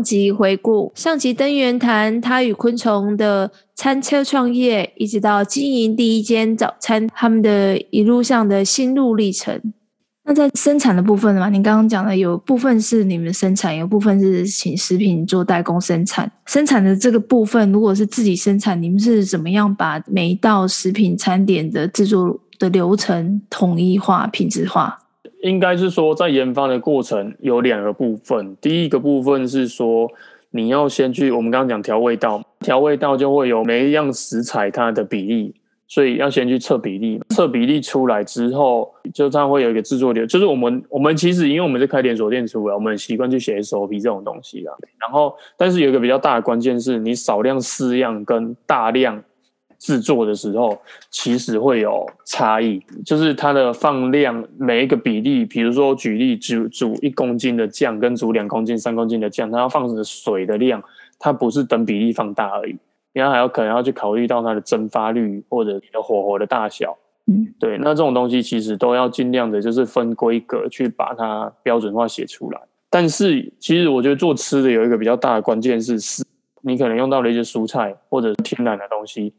上集回顾，上集登源谈他与昆虫的餐车创业，一直到经营第一间早餐，他们的一路上的心路历程。那在生产的部分嘛，您刚刚讲的有部分是你们生产，有部分是请食品做代工生产。生产的这个部分，如果是自己生产，你们是怎么样把每一道食品餐点的制作的流程统一化、品质化？应该是说，在研发的过程有两个部分。第一个部分是说，你要先去我们刚刚讲调味道，调味道就会有每一样食材它的比例，所以要先去测比例。测比例出来之后，就它会有一个制作流，就是我们我们其实因为我们是开连锁店出来，我们习惯去写 SOP 这种东西啦。然后，但是有一个比较大的关键是你少量试样跟大量。制作的时候其实会有差异，就是它的放量每一个比例，比如说举例煮煮一公斤的酱跟煮两公斤、三公斤的酱，它要放的水的量，它不是等比例放大而已，然后还要可能要去考虑到它的蒸发率或者你的火候的大小。嗯，对，那这种东西其实都要尽量的，就是分规格去把它标准化写出来。但是其实我觉得做吃的有一个比较大的关键是，是你可能用到了一些蔬菜或者天然的东西。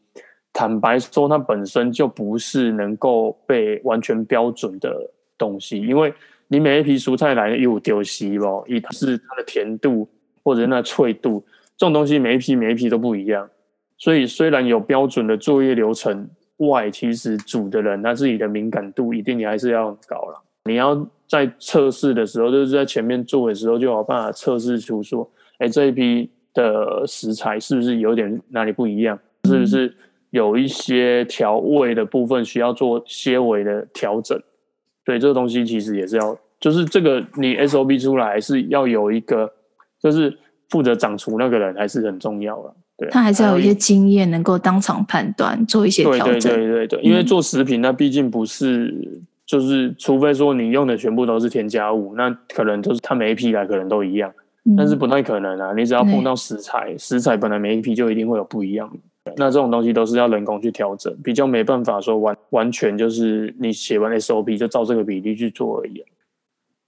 坦白说，它本身就不是能够被完全标准的东西，因为你每一批蔬菜来又丢西哦，一是它的甜度或者那脆度，这种东西每一批每一批都不一样。所以虽然有标准的作业流程外，其实煮的人他自己的敏感度一定你还是要高了。你要在测试的时候，就是在前面做的时候，就有办法测试出说，哎，这一批的食材是不是有点哪里不一样，是不是？有一些调味的部分需要做些微的调整，对，这个东西其实也是要，就是这个你 SOP 出来是要有一个，就是负责掌厨那个人还是很重要的，对，他还是要有一些经验，能够当场判断做一些调整，对对对对对，因为做食品那毕竟不是，就是除非说你用的全部都是添加物，那可能就是它每一批来可能都一样，但是不太可能啊，你只要碰到食材，食材本来每一批就一定会有不一样的。那这种东西都是要人工去调整，比较没办法说完完全就是你写完 SOP 就照这个比例去做而已。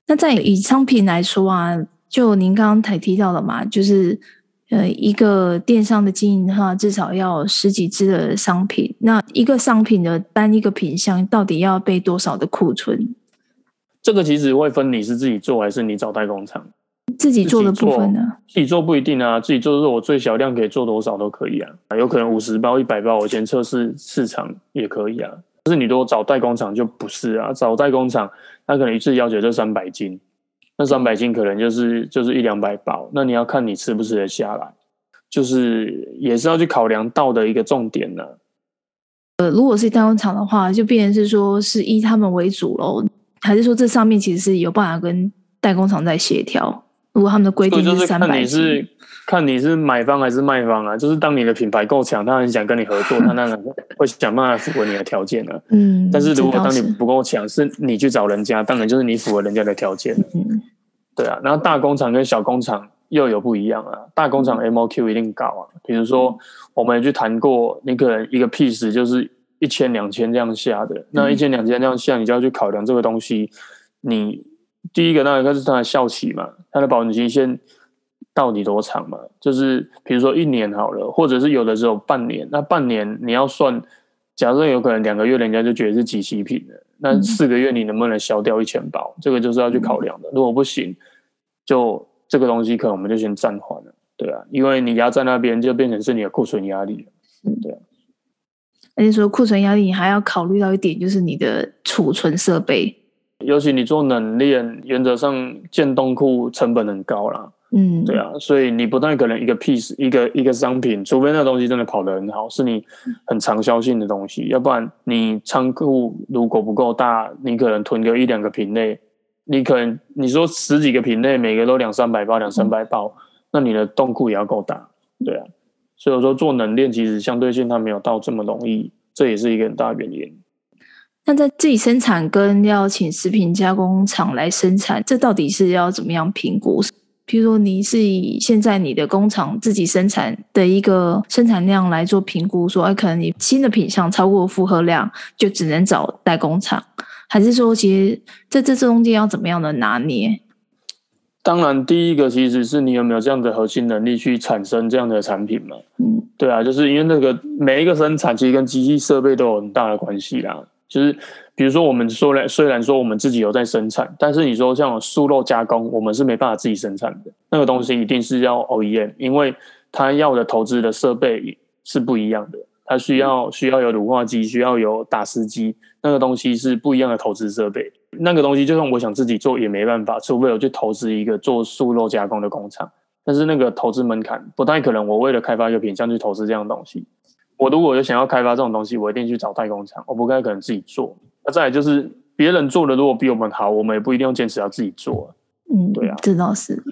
那在以商品来说啊，就您刚刚才提到的嘛，就是呃一个电商的经营的话，至少要十几支的商品。那一个商品的单一个品项到底要备多少的库存？这个其实会分你是自己做还是你找代工厂。自己做的部分呢？自己做不一定啊，自己做的是我最小量可以做多少都可以啊，有可能五十包、一百包，我先测试市场也可以啊。可是你如果找代工厂就不是啊，找代工厂他可能一次要求就三百斤，那三百斤可能就是就是一两百包，那你要看你吃不吃得下来，就是也是要去考量到的一个重点呢、啊。呃，如果是代工厂的话，就变成是说是以他们为主喽，还是说这上面其实是有办法跟代工厂在协调？如果他们的规定是三百，看你是看你是买方还是卖方啊？就是当你的品牌够强，他很想跟你合作，他当然会想办法符合你的条件了。嗯，但是如果当你不够强，是你去找人家，当然就是你符合人家的条件。嗯，对啊。然后大工厂跟小工厂又有不一样啊。大工厂 MOQ 一定高啊。比如说，我们也去谈过，你可能一个 piece 就是一千两千这样下的，那一千两千这样下，你就要去考量这个东西，你。第一个，那个是它的效期嘛，它的保质期限到底多长嘛？就是比如说一年好了，或者是有的时候半年。那半年你要算，假设有可能两个月人家就觉得是即期品了，那四个月你能不能销掉一千包？这个就是要去考量的。如果不行，就这个东西可能我们就先暂缓了，对啊，因为你压在那边就变成是你的库存压力了，对啊。而且说库存压力，你还要考虑到一点，就是你的储存设备。尤其你做冷链，原则上建冻库成本很高啦。嗯，对啊，所以你不太可能一个 piece 一个一个商品，除非那东西真的跑得很好，是你很长销性的东西，要不然你仓库如果不够大，你可能囤个一两个品类，你可能你说十几个品类，每个都两三百包，两三百包，那你的冻库也要够大，对啊，所以我说做冷链其实相对性它没有到这么容易，这也是一个很大的原因。那在自己生产跟要请食品加工厂来生产，这到底是要怎么样评估？譬如说，你是以现在你的工厂自己生产的一个生产量来做评估，说，哎，可能你新的品项超过负荷量，就只能找代工厂，还是说，其实在这这中间要怎么样的拿捏？当然，第一个其实是你有没有这样的核心能力去产生这样的产品嘛？嗯，对啊，就是因为那个每一个生产其实跟机器设备都有很大的关系啦。就是比如说，我们说来虽然说我们自己有在生产，但是你说像素肉加工，我们是没办法自己生产的。那个东西一定是要 OEM，因为它要的投资的设备是不一样的，它需要需要有乳化机，需要有打丝机，那个东西是不一样的投资设备。那个东西就算我想自己做也没办法，除非我去投资一个做素肉加工的工厂。但是那个投资门槛不太可能，我为了开发一个品相去投资这样的东西。我如果有想要开发这种东西，我一定去找代工厂，我不太可能自己做。那再来就是别人做的如果比我们好，我们也不一定要坚持要自己做。嗯，对啊，这倒是。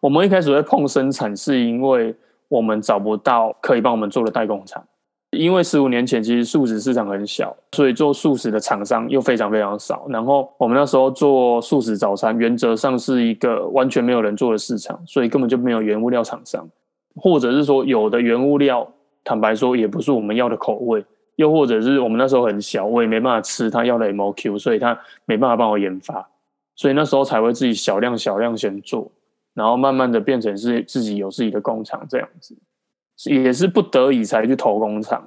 我们一开始会碰生产，是因为我们找不到可以帮我们做的代工厂。因为十五年前其实素食市场很小，所以做素食的厂商又非常非常少。然后我们那时候做素食早餐，原则上是一个完全没有人做的市场，所以根本就没有原物料厂商，或者是说有的原物料，坦白说也不是我们要的口味，又或者是我们那时候很小，我也没办法吃他要的 MOQ，所以他没办法帮我研发，所以那时候才会自己小量小量先做，然后慢慢的变成是自己有自己的工厂这样子。也是不得已才去投工厂，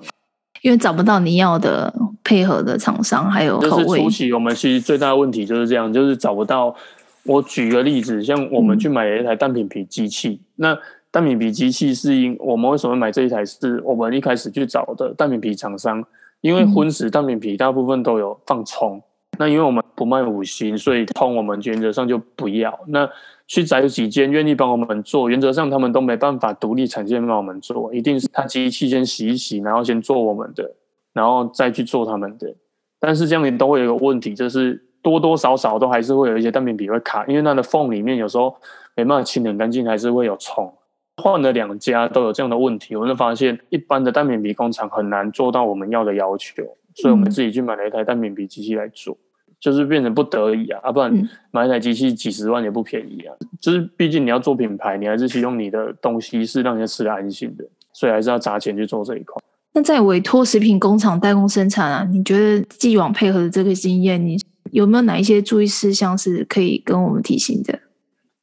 因为找不到你要的配合的厂商，还有口味。就是初期我们其实最大的问题就是这样，就是找不到。我举个例子，像我们去买了一台单品皮机器，嗯、那单品皮机器是因我们为什么买这一台？是我们一开始去找的单品皮厂商，因为荤食单品皮大部分都有放葱，那因为我们不卖五星，所以葱我们原则上就不要。那去找几间愿意帮我们做，原则上他们都没办法独立产线帮我们做，一定是他机器先洗一洗，然后先做我们的，然后再去做他们的。但是这样也都会有一个问题，就是多多少少都还是会有一些单品皮会卡，因为它的缝里面有时候没办法清理干净，还是会有虫。换了两家都有这样的问题，我就发现一般的单品皮工厂很难做到我们要的要求，所以我们自己去买了一台单品皮机器来做。就是变成不得已啊，啊，不然买一台机器几十万也不便宜啊。嗯、就是毕竟你要做品牌，你还是希望你的东西是让人家吃得安心的，所以还是要砸钱去做这一块。那在委托食品工厂代工生产啊，你觉得既往配合的这个经验，你有没有哪一些注意事项是可以跟我们提醒的？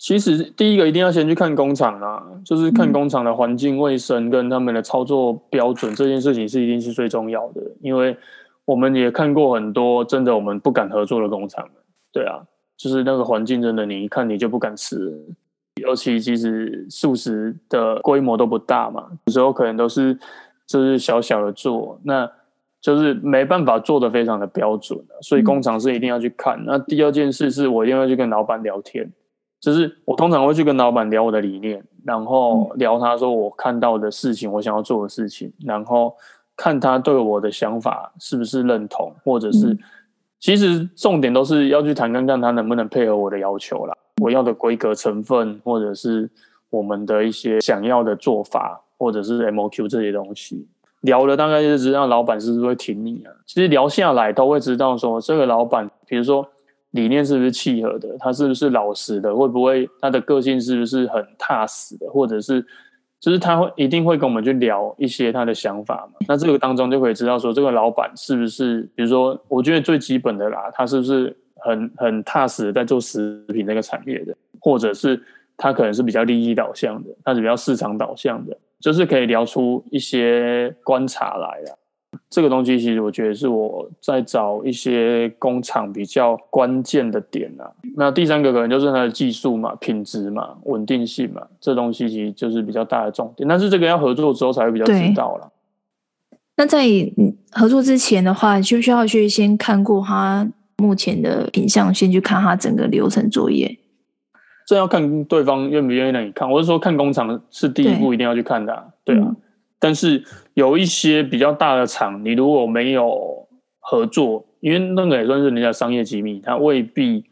其实第一个一定要先去看工厂啊，就是看工厂的环境卫生跟他们的操作标准，嗯、这件事情是一定是最重要的，因为。我们也看过很多真的我们不敢合作的工厂，对啊，就是那个环境真的你一看你就不敢吃，尤其其实素食的规模都不大嘛，有时候可能都是就是小小的做，那就是没办法做的非常的标准，所以工厂是一定要去看。那第二件事是我一定要去跟老板聊天，就是我通常会去跟老板聊我的理念，然后聊他说我看到的事情，我想要做的事情，然后。看他对我的想法是不是认同，或者是，其实重点都是要去谈，看看他能不能配合我的要求啦。我要的规格成分，或者是我们的一些想要的做法，或者是 MOQ 这些东西，聊了大概就知道老板是不是会挺你啊。其实聊下来都会知道说，这个老板，比如说理念是不是契合的，他是不是老实的，会不会他的个性是不是很踏实的，或者是。就是他会一定会跟我们去聊一些他的想法嘛，那这个当中就可以知道说这个老板是不是，比如说我觉得最基本的啦，他是不是很很踏实在做食品这个产业的，或者是他可能是比较利益导向的，他是比较市场导向的，就是可以聊出一些观察来啊。这个东西其实我觉得是我在找一些工厂比较关键的点啊。那第三个可能就是它的技术嘛、品质嘛、稳定性嘛，这东西其实就是比较大的重点。但是这个要合作之后才会比较知道了。那在合作之前的话，需不需要去先看过他目前的品相，先去看他整个流程作业？这要看对方愿不愿意让你看。我是说，看工厂是第一步一定要去看的啊，对，对啊。嗯但是有一些比较大的厂，你如果没有合作，因为那个也算是人家商业机密，他未必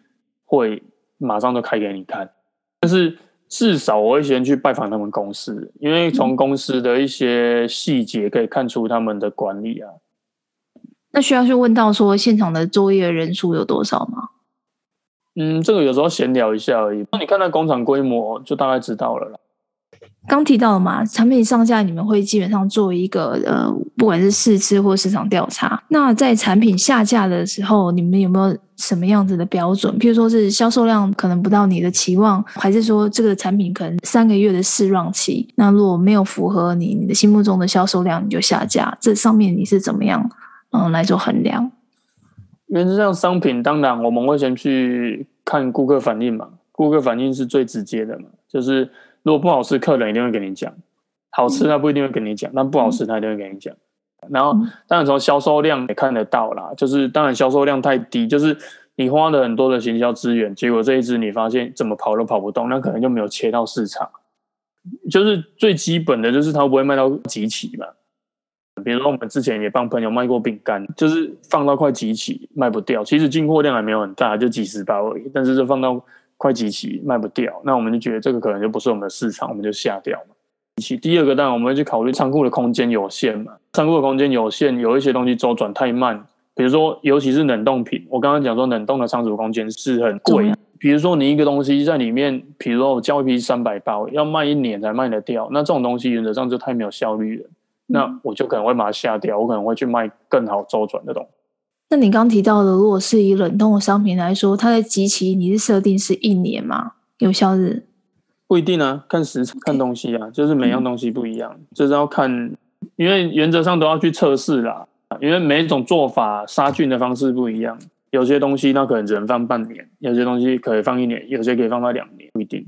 会马上就开给你看。但是至少我会先去拜访他们公司，因为从公司的一些细节可以看出他们的管理啊。那需要去问到说现场的作业人数有多少吗？嗯，这个有时候闲聊一下而已。那你看那工厂规模，就大概知道了啦。刚提到了嘛，产品上架你们会基本上做一个呃，不管是试吃或市场调查。那在产品下架的时候，你们有没有什么样子的标准？譬如说是销售量可能不到你的期望，还是说这个产品可能三个月的试 run 期？那如果没有符合你你的心目中的销售量，你就下架。这上面你是怎么样嗯、来做衡量？原则上，商品当然我们会先去看顾客反应嘛，顾客反应是最直接的嘛，就是。如果不好吃，客人一定会跟你讲；好吃，他不一定会跟你讲；但不好吃，他一定会跟你讲。然后，当然从销售量也看得到啦，就是当然销售量太低，就是你花了很多的行销资源，结果这一支你发现怎么跑都跑不动，那可能就没有切到市场。就是最基本的就是它不会卖到集齐嘛。比如说我们之前也帮朋友卖过饼干，就是放到快集齐卖不掉，其实进货量还没有很大，就几十包而已，但是就放到。快集齐卖不掉，那我们就觉得这个可能就不是我们的市场，我们就下掉嘛。第二个当然我们会去考虑仓库的空间有限嘛，仓库的空间有限，有一些东西周转太慢，比如说尤其是冷冻品，我刚刚讲说冷冻的仓储空间是很贵，比如说你一个东西在里面，比如说我交一批三百包，要卖一年才卖得掉，那这种东西原则上就太没有效率了，那我就可能会把它下掉，我可能会去卖更好周转的东西。那你刚提到的，如果是以冷冻的商品来说，它的即期你是设定是一年吗？有效日？不一定啊，看时看东西啊，就是每样东西不一样，嗯、就是要看，因为原则上都要去测试啦，因为每一种做法杀菌的方式不一样，有些东西那可能只能放半年，有些东西可以放一年，有些可以放到两年，不一定。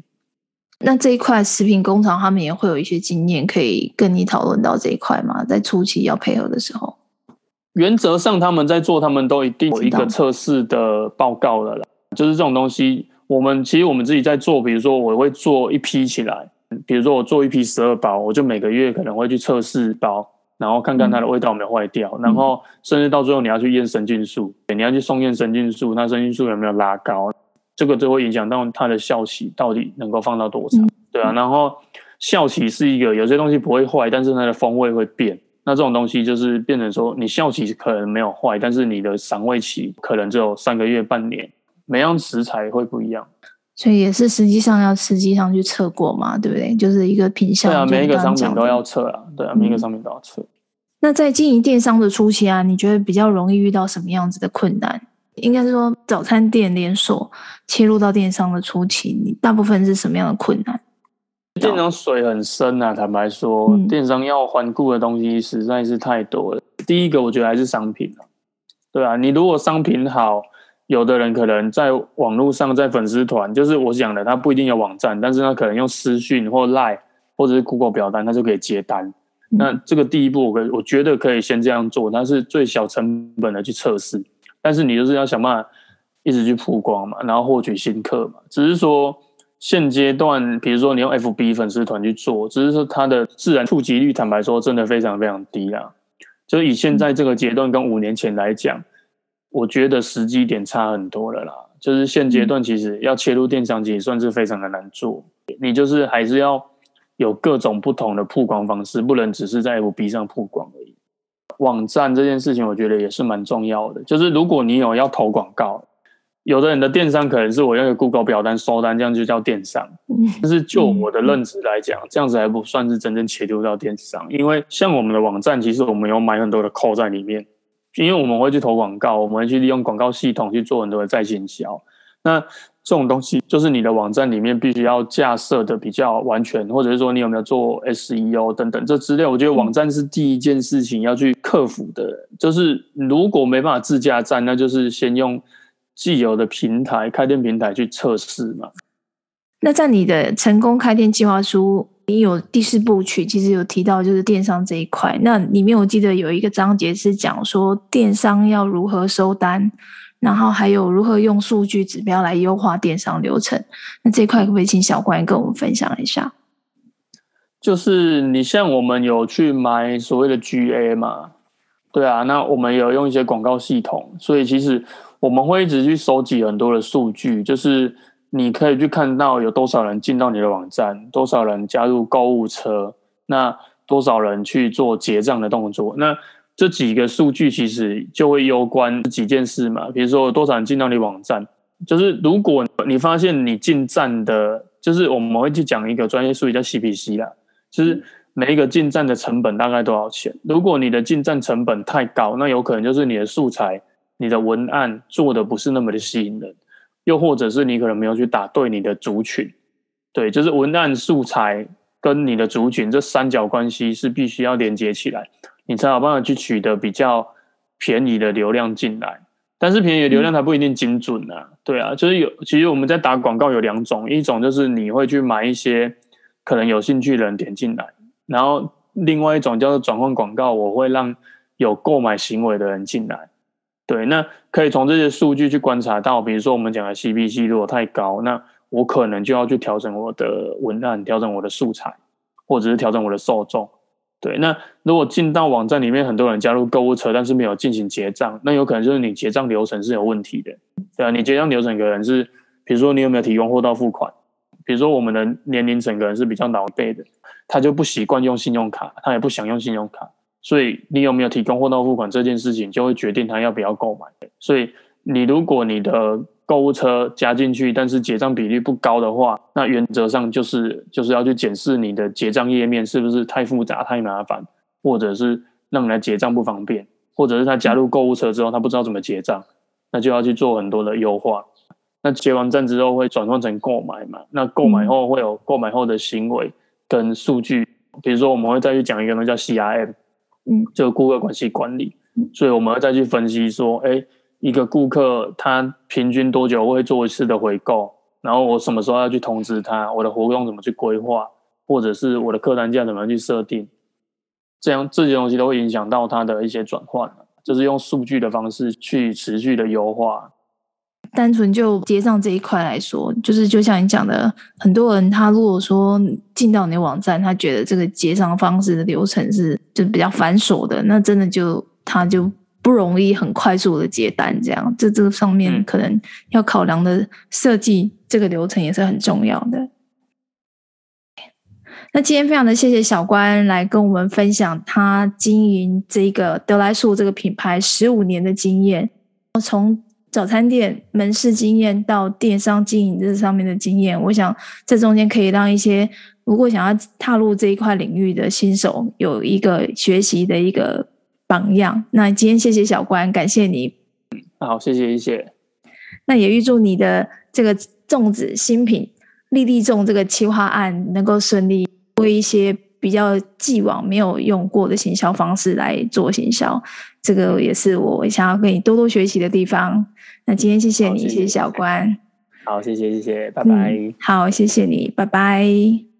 那这一块食品工厂他们也会有一些经验可以跟你讨论到这一块吗？在初期要配合的时候。原则上，他们在做，他们都一定有一个测试的报告的啦。就是这种东西，我们其实我们自己在做。比如说，我会做一批起来，比如说我做一批十二包，我就每个月可能会去测试包，然后看看它的味道有没有坏掉，嗯、然后甚至到最后你要去验神菌素，你要去送验神经素，那神经素有没有拉高，这个就会影响到它的效期到底能够放到多长，嗯、对啊。然后效期是一个，有些东西不会坏，但是它的风味会变。那这种东西就是变成说，你效期可能没有坏，但是你的赏味期可能只有三个月、半年，每样食材会不一样，所以也是实际上要实际上去测过嘛，对不对？就是一个品相。对啊，每一个商品都要测啊，对啊，每一个商品都要测。那在经营电商的初期啊，你觉得比较容易遇到什么样子的困难？应该是说早餐店连锁切入到电商的初期，你大部分是什么样的困难？电商水很深啊，坦白说，嗯、电商要环顾的东西实在是太多了。第一个，我觉得还是商品，对啊，你如果商品好，有的人可能在网络上，在粉丝团，就是我讲的，他不一定有网站，但是他可能用私讯或 Line 或者是 Google 表单，他就可以接单。嗯、那这个第一步，我我觉得可以先这样做，它是最小成本的去测试。但是你就是要想办法一直去曝光嘛，然后获取新客嘛，只是说。现阶段，比如说你用 FB 粉丝团去做，只是说它的自然触及率，坦白说，真的非常非常低啦。就以现在这个阶段跟五年前来讲，我觉得时机点差很多了啦。就是现阶段其实要切入电商，其实算是非常的难做。你就是还是要有各种不同的曝光方式，不能只是在 FB 上曝光而已。网站这件事情，我觉得也是蛮重要的。就是如果你有要投广告。有的人的电商可能是我用个 Google 表单收单，这样就叫电商。但是就我的认知来讲，这样子还不算是真正切入到电商。因为像我们的网站，其实我们有买很多的扣在里面，因为我们会去投广告，我们会去利用广告系统去做很多的在线销。那这种东西就是你的网站里面必须要架设的比较完全，或者是说你有没有做 SEO 等等这资料。我觉得网站是第一件事情要去克服的。就是如果没办法自架站，那就是先用。既有的平台，开店平台去测试嘛。那在你的成功开店计划书，你有第四部曲，其实有提到就是电商这一块。那里面我记得有一个章节是讲说电商要如何收单，然后还有如何用数据指标来优化电商流程。那这一块可不可以请小关跟我们分享一下？就是你像我们有去买所谓的 GA 嘛，对啊，那我们有用一些广告系统，所以其实。我们会一直去收集很多的数据，就是你可以去看到有多少人进到你的网站，多少人加入购物车，那多少人去做结账的动作。那这几个数据其实就会攸关几件事嘛，比如说多少人进到你网站，就是如果你发现你进站的就是我们会去讲一个专业术语叫 CPC 啦，就是每一个进站的成本大概多少钱。如果你的进站成本太高，那有可能就是你的素材、你的文案做的不是那么的吸引人，又或者是你可能没有去打对你的族群。对，就是文案素材跟你的族群这三角关系是必须要连接起来，你才有办法去取得比较便宜的流量进来。但是便宜的流量它不一定精准啊，对啊，就是有其实我们在打广告有两种，一种就是你会去买一些可能有兴趣的人点进来，然后另外一种叫做转换广告，我会让有购买行为的人进来，对，那可以从这些数据去观察到，比如说我们讲的 CPC 如果太高，那我可能就要去调整我的文案，调整我的素材，或者是调整我的受众。对，那如果进到网站里面，很多人加入购物车，但是没有进行结账，那有可能就是你结账流程是有问题的。对啊，你结账流程可能是，比如说你有没有提供货到付款？比如说我们的年龄层可能是比较老一辈的，他就不习惯用信用卡，他也不想用信用卡，所以你有没有提供货到付款这件事情，就会决定他要不要购买。所以你如果你的购物车加进去，但是结账比例不高的话，那原则上就是就是要去检视你的结账页面是不是太复杂、太麻烦，或者是让你来结账不方便，或者是他加入购物车之后他不知道怎么结账，那就要去做很多的优化。那结完账之后会转换成购买嘛？那购买后会有购买后的行为跟数据，比如说我们会再去讲一个东西叫 CRM，嗯，就顾客关系管理，所以我们会再去分析说，哎。一个顾客他平均多久会做一次的回购？然后我什么时候要去通知他？我的活动怎么去规划？或者是我的客单价怎么去设定？这样这些东西都会影响到他的一些转换，就是用数据的方式去持续的优化。单纯就结账这一块来说，就是就像你讲的，很多人他如果说进到你的网站，他觉得这个结账方式的流程是就比较繁琐的，那真的就他就。不容易很快速的接单，这样这这个上面可能要考量的设计这个流程也是很重要的。那今天非常的谢谢小关来跟我们分享他经营这个得来树这个品牌十五年的经验，从早餐店门市经验到电商经营这上面的经验，我想这中间可以让一些如果想要踏入这一块领域的新手有一个学习的一个。榜样。那今天谢谢小关，感谢你。好，谢谢谢谢。那也预祝你的这个粽子新品粒粒粽这个企划案能够顺利，为一些比较既往没有用过的行销方式来做行销，这个也是我想要跟你多多学习的地方。那今天谢谢你，谢谢，小关。好，谢谢谢谢，拜拜。嗯，好，谢谢你，拜拜。